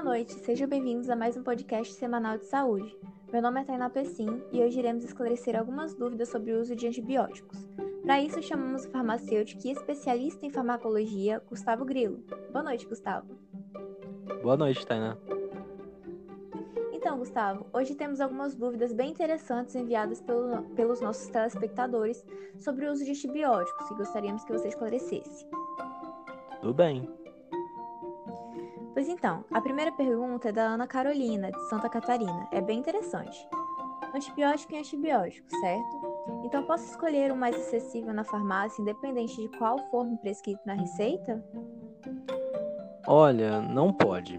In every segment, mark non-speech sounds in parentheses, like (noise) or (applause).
Boa noite, sejam bem-vindos a mais um podcast semanal de saúde. Meu nome é Tainá Pessim e hoje iremos esclarecer algumas dúvidas sobre o uso de antibióticos. Para isso, chamamos o farmacêutico e especialista em farmacologia, Gustavo Grilo. Boa noite, Gustavo. Boa noite, Tainá. Então, Gustavo, hoje temos algumas dúvidas bem interessantes enviadas pelo, pelos nossos telespectadores sobre o uso de antibióticos e gostaríamos que você esclarecesse. Tudo bem. Pois então, a primeira pergunta é da Ana Carolina, de Santa Catarina. É bem interessante. Antibiótico e antibiótico, certo? Então posso escolher o mais acessível na farmácia, independente de qual for prescrito na receita? Olha, não pode.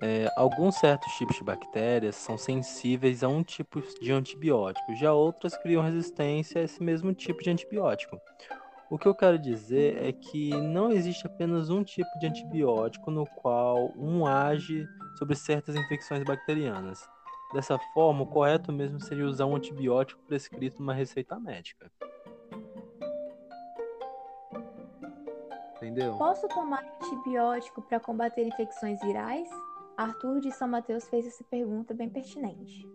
É, alguns certos tipos de bactérias são sensíveis a um tipo de antibiótico, já outras criam resistência a esse mesmo tipo de antibiótico. O que eu quero dizer é que não existe apenas um tipo de antibiótico no qual um age sobre certas infecções bacterianas. Dessa forma, o correto mesmo seria usar um antibiótico prescrito numa receita médica. Entendeu? Posso tomar antibiótico para combater infecções virais? Arthur de São Mateus fez essa pergunta bem pertinente.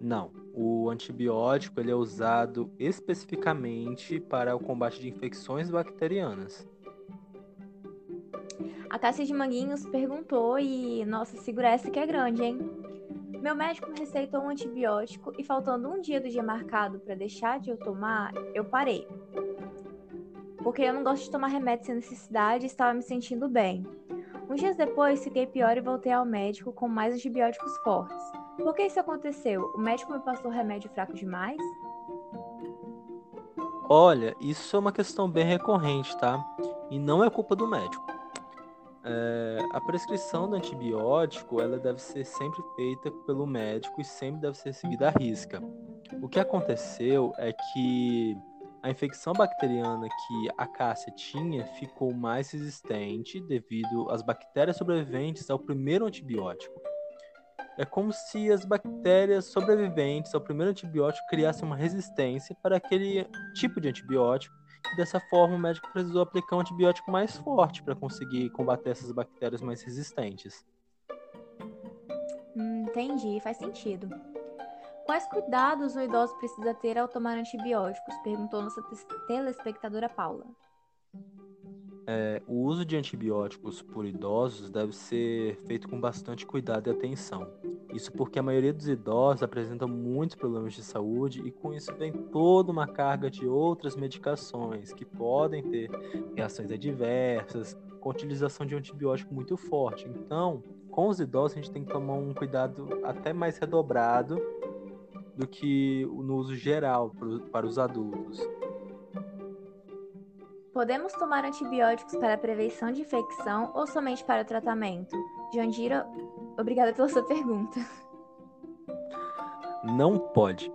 Não, o antibiótico ele é usado especificamente para o combate de infecções bacterianas. A Cássia de Manguinhos perguntou e, nossa, segura essa que é grande, hein? Meu médico me receitou um antibiótico e faltando um dia do dia marcado para deixar de eu tomar, eu parei. Porque eu não gosto de tomar remédio sem necessidade e estava me sentindo bem. Uns dias depois, fiquei pior e voltei ao médico com mais antibióticos fortes. Por que isso aconteceu? O médico me passou remédio fraco demais? Olha, isso é uma questão bem recorrente, tá? E não é culpa do médico. É, a prescrição do antibiótico ela deve ser sempre feita pelo médico e sempre deve ser seguida à risca. O que aconteceu é que a infecção bacteriana que a Cássia tinha ficou mais resistente devido às bactérias sobreviventes ao primeiro antibiótico. É como se as bactérias sobreviventes ao primeiro antibiótico criassem uma resistência para aquele tipo de antibiótico, e dessa forma o médico precisou aplicar um antibiótico mais forte para conseguir combater essas bactérias mais resistentes. Hum, entendi, faz sentido. Quais cuidados o idoso precisa ter ao tomar antibióticos? Perguntou nossa telespectadora Paula. É, o uso de antibióticos por idosos deve ser feito com bastante cuidado e atenção. Isso porque a maioria dos idosos apresenta muitos problemas de saúde e com isso vem toda uma carga de outras medicações que podem ter reações adversas com a utilização de um antibiótico muito forte. Então, com os idosos a gente tem que tomar um cuidado até mais redobrado do que no uso geral para os adultos. Podemos tomar antibióticos para prevenção de infecção ou somente para o tratamento? Jandira, obrigada pela sua pergunta. Não pode.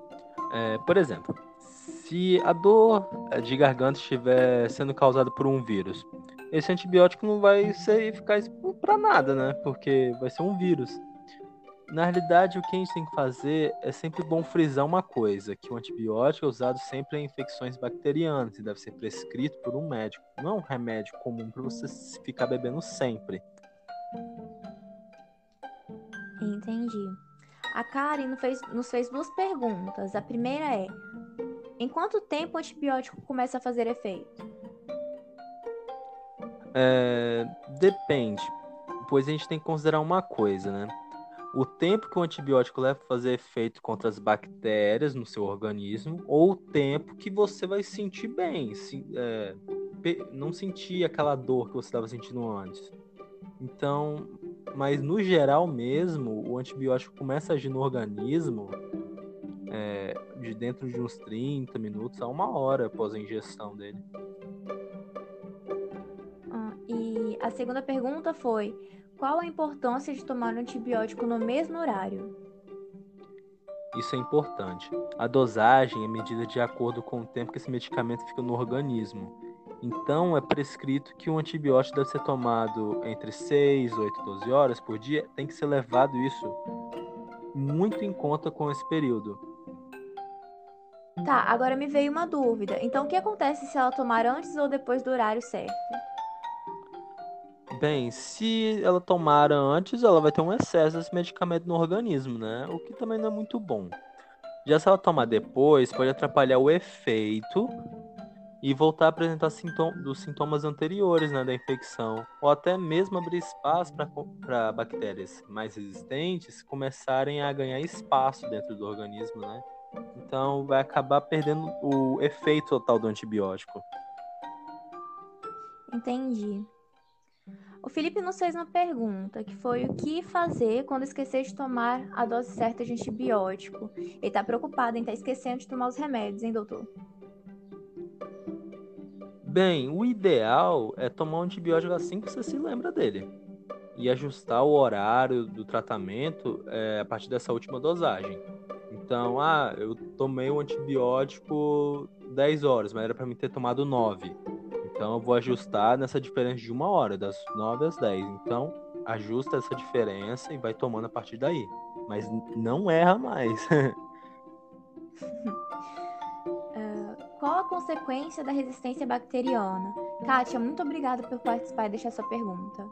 É, por exemplo, se a dor de garganta estiver sendo causada por um vírus, esse antibiótico não vai ser eficaz para nada, né? Porque vai ser um vírus. Na realidade, o que a gente tem que fazer é sempre bom frisar uma coisa, que o antibiótico é usado sempre em infecções bacterianas e deve ser prescrito por um médico. Não é um remédio comum para você ficar bebendo sempre. Entendi. A Karen nos fez, nos fez duas perguntas. A primeira é: em quanto tempo o antibiótico começa a fazer efeito? É, depende, pois a gente tem que considerar uma coisa, né? o tempo que o antibiótico leva para fazer efeito contra as bactérias no seu organismo, ou o tempo que você vai sentir bem, se, é, não sentir aquela dor que você estava sentindo antes. Então, mas no geral mesmo, o antibiótico começa a agir no organismo é, de dentro de uns 30 minutos a uma hora após a injeção dele. Ah, e a segunda pergunta foi: qual a importância de tomar um antibiótico no mesmo horário? Isso é importante. A dosagem é medida de acordo com o tempo que esse medicamento fica no organismo. Então, é prescrito que um antibiótico deve ser tomado entre 6, 8 12 horas por dia. Tem que ser levado isso muito em conta com esse período. Tá, agora me veio uma dúvida. Então, o que acontece se ela tomar antes ou depois do horário certo? Bem, se ela tomar antes, ela vai ter um excesso desse medicamento no organismo, né? O que também não é muito bom. Já se ela tomar depois, pode atrapalhar o efeito e voltar a apresentar sintoma, dos sintomas anteriores né, da infecção, ou até mesmo abrir espaço para bactérias mais resistentes começarem a ganhar espaço dentro do organismo, né? Então vai acabar perdendo o efeito total do antibiótico. Entendi. O Felipe nos fez uma pergunta, que foi o que fazer quando esquecer de tomar a dose certa de antibiótico. Ele está preocupado em estar tá esquecendo de tomar os remédios, hein, doutor? Bem, o ideal é tomar um antibiótico assim que você se lembra dele. E ajustar o horário do tratamento é, a partir dessa última dosagem. Então, ah, eu tomei o antibiótico 10 horas, mas era para mim ter tomado 9. Então eu vou ajustar nessa diferença de uma hora, das 9 às 10. Então, ajusta essa diferença e vai tomando a partir daí. Mas não erra mais. (laughs) Qual a consequência da resistência bacteriana? Kátia, muito obrigada por participar e deixar sua pergunta.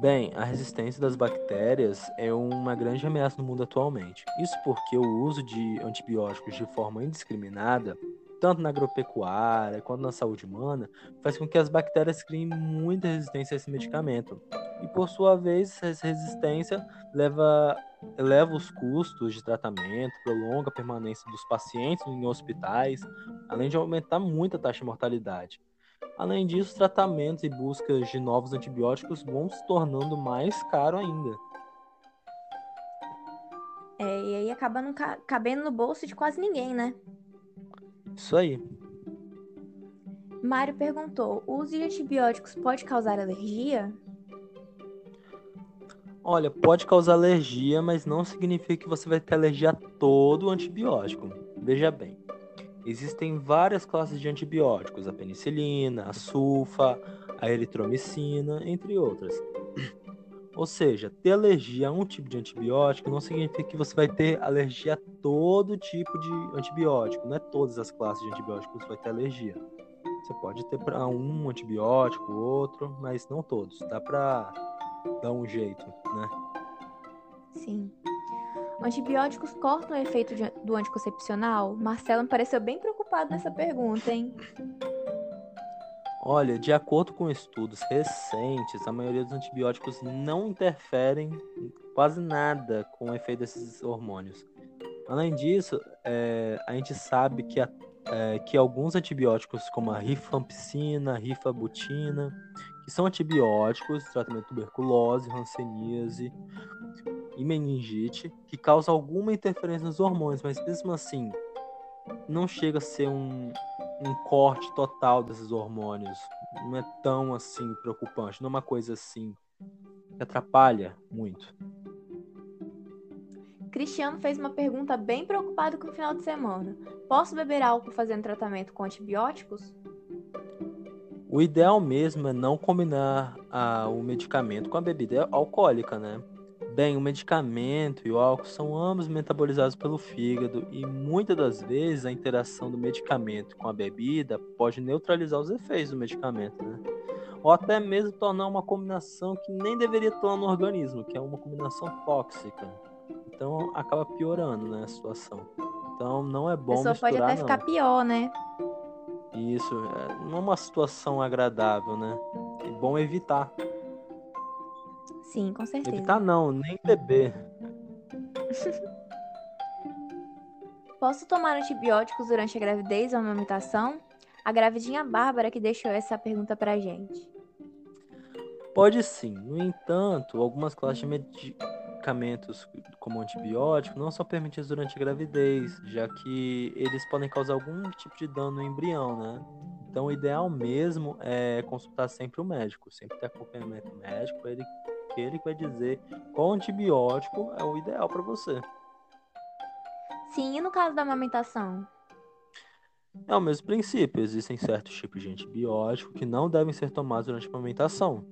Bem, a resistência das bactérias é uma grande ameaça no mundo atualmente. Isso porque o uso de antibióticos de forma indiscriminada, tanto na agropecuária quanto na saúde humana, faz com que as bactérias criem muita resistência a esse medicamento. E por sua vez, essa resistência leva eleva os custos de tratamento, prolonga a permanência dos pacientes em hospitais, além de aumentar muito a taxa de mortalidade. Além disso, tratamentos e buscas de novos antibióticos vão se tornando mais caro ainda. É, e aí acaba não cabendo no bolso de quase ninguém, né? Isso aí. Mário perguntou: o uso de antibióticos pode causar alergia? Olha, pode causar alergia, mas não significa que você vai ter alergia a todo o antibiótico. Veja bem, existem várias classes de antibióticos, a penicilina, a sulfa, a eritromicina, entre outras. Ou seja, ter alergia a um tipo de antibiótico não significa que você vai ter alergia a todo tipo de antibiótico. Não é todas as classes de antibióticos que você vai ter alergia. Você pode ter para um antibiótico, outro, mas não todos. Dá para dá um jeito, né? Sim. Antibióticos cortam o efeito de, do anticoncepcional? Marcelo me pareceu bem preocupado nessa pergunta, hein? Olha, de acordo com estudos recentes, a maioria dos antibióticos não interferem quase nada com o efeito desses hormônios. Além disso, é, a gente sabe que, a, é, que alguns antibióticos, como a rifampicina, rifabutina que são antibióticos, tratamento de tuberculose, hanseníase e meningite, que causam alguma interferência nos hormônios, mas mesmo assim não chega a ser um, um corte total desses hormônios. Não é tão assim preocupante, não é uma coisa assim que atrapalha muito. Cristiano fez uma pergunta bem preocupado com o final de semana. Posso beber álcool fazendo tratamento com antibióticos? O ideal mesmo é não combinar a, o medicamento com a bebida alcoólica, né? Bem, o medicamento e o álcool são ambos metabolizados pelo fígado e muitas das vezes a interação do medicamento com a bebida pode neutralizar os efeitos do medicamento, né? Ou até mesmo tornar uma combinação que nem deveria estar no organismo, que é uma combinação tóxica. Então acaba piorando, né, a situação. Então não é bom misturar, pode até não. ficar pior, né? Isso, não é uma situação agradável, né? É bom evitar. Sim, com certeza. Evitar não, nem beber. (laughs) Posso tomar antibióticos durante a gravidez ou a amamentação? A gravidinha Bárbara que deixou essa pergunta pra gente. Pode sim. No entanto, algumas classes de medicamentos como antibiótico não são permitidos durante a gravidez, já que eles podem causar algum tipo de dano no embrião, né? Então, o ideal mesmo é consultar sempre o médico, sempre ter acompanhamento médico, ele que ele vai dizer qual antibiótico é o ideal para você. Sim, e no caso da amamentação? É o mesmo princípio, existem certos tipos de antibiótico que não devem ser tomados durante a amamentação.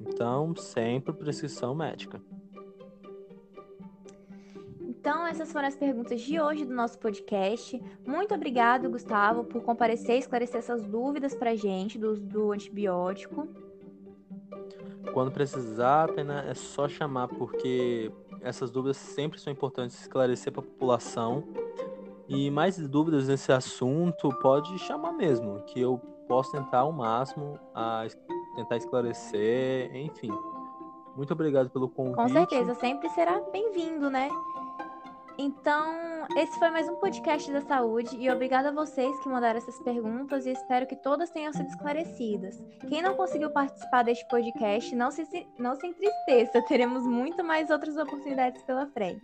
Então, sempre prescrição médica. Então, essas foram as perguntas de hoje do nosso podcast. Muito obrigado, Gustavo, por comparecer e esclarecer essas dúvidas pra gente do, do antibiótico. Quando precisar, Pena, é só chamar, porque essas dúvidas sempre são importantes esclarecer para a população. E mais dúvidas nesse assunto, pode chamar mesmo, que eu posso tentar ao máximo a tentar esclarecer, enfim. Muito obrigado pelo convite. Com certeza, sempre será bem-vindo, né? Então, esse foi mais um podcast da saúde e obrigado a vocês que mandaram essas perguntas e espero que todas tenham sido esclarecidas. Quem não conseguiu participar deste podcast, não se, não se entristeça, teremos muito mais outras oportunidades pela frente.